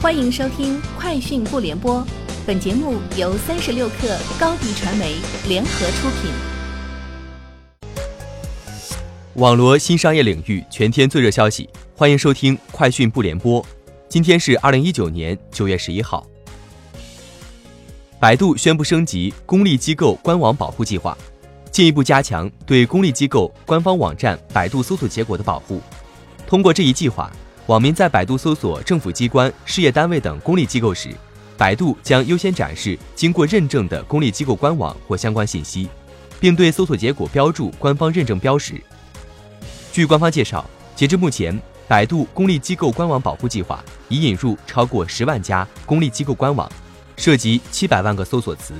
欢迎收听《快讯不联播》，本节目由三十六克高低传媒联合出品。网罗新商业领域全天最热消息，欢迎收听《快讯不联播》。今天是二零一九年九月十一号。百度宣布升级公立机构官网保护计划，进一步加强对公立机构官方网站百度搜索结果的保护。通过这一计划。网民在百度搜索政府机关、事业单位等公立机构时，百度将优先展示经过认证的公立机构官网或相关信息，并对搜索结果标注官方认证标识。据官方介绍，截至目前，百度公立机构官网保护计划已引入超过十万家公立机构官网，涉及七百万个搜索词。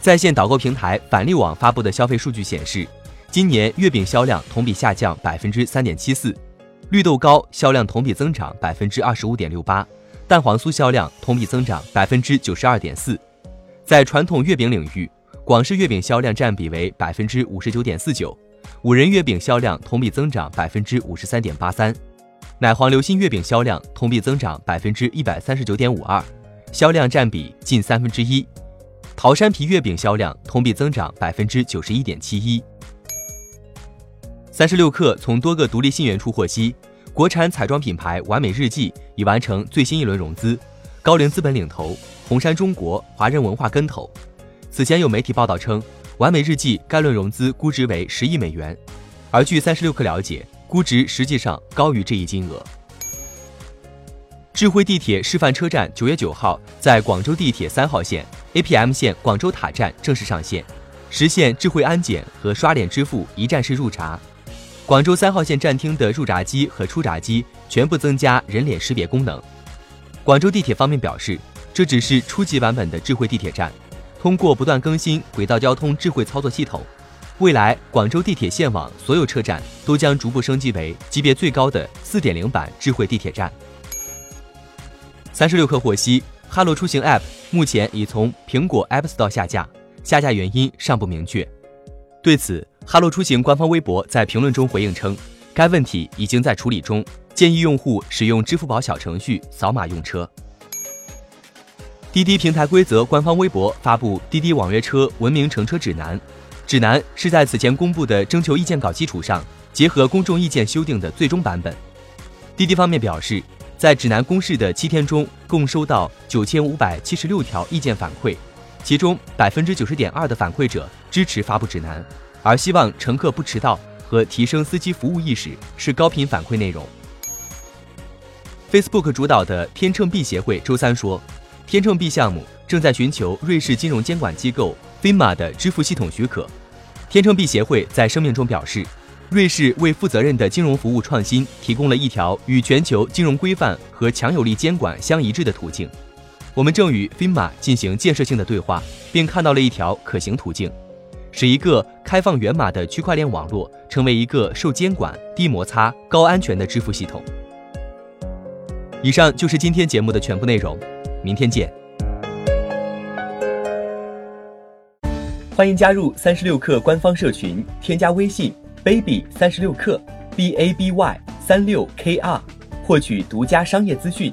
在线导购平台返利网发布的消费数据显示，今年月饼销量同比下降百分之三点七四。绿豆糕销量同比增长百分之二十五点六八，蛋黄酥销量同比增长百分之九十二点四。在传统月饼领域，广式月饼销量占比为百分之五十九点四九，五仁月饼销量同比增长百分之五十三点八三，奶黄流心月饼销量同比增长百分之一百三十九点五二，销量占比近三分之一。桃山皮月饼销量同比增长百分之九十一点七一。三十六氪从多个独立信源处获悉，国产彩妆品牌完美日记已完成最新一轮融资，高瓴资本领投，红杉中国、华人文化跟投。此前有媒体报道称，完美日记该轮融资估值为十亿美元，而据三十六氪了解，估值实际上高于这一金额。智慧地铁示范车站九月九号在广州地铁三号线 APM 线广州塔站正式上线，实现智慧安检和刷脸支付一站式入闸。广州三号线站厅的入闸机和出闸机全部增加人脸识别功能。广州地铁方面表示，这只是初级版本的智慧地铁站，通过不断更新轨道交通智慧操作系统，未来广州地铁线网所有车站都将逐步升级为级别最高的四点零版智慧地铁站。三十六氪获悉，哈罗出行 App 目前已从苹果 App Store 下架，下架原因尚不明确。对此，哈罗出行官方微博在评论中回应称，该问题已经在处理中，建议用户使用支付宝小程序扫码用车。滴滴平台规则官方微博发布滴滴网约车文明乘车指南，指南是在此前公布的征求意见稿基础上，结合公众意见修订的最终版本。滴滴方面表示，在指南公示的七天中，共收到九千五百七十六条意见反馈，其中百分之九十点二的反馈者支持发布指南。而希望乘客不迟到和提升司机服务意识是高频反馈内容。Facebook 主导的天秤币协会周三说，天秤币项目正在寻求瑞士金融监管机构 FINMA 的支付系统许可。天秤币协会在声明中表示，瑞士为负责任的金融服务创新提供了一条与全球金融规范和强有力监管相一致的途径。我们正与 FIMA 进行建设性的对话，并看到了一条可行途径。使一个开放源码的区块链网络成为一个受监管、低摩擦、高安全的支付系统。以上就是今天节目的全部内容，明天见。欢迎加入三十六氪官方社群，添加微信 baby 三十六氪 b a b y 三六 k r，获取独家商业资讯，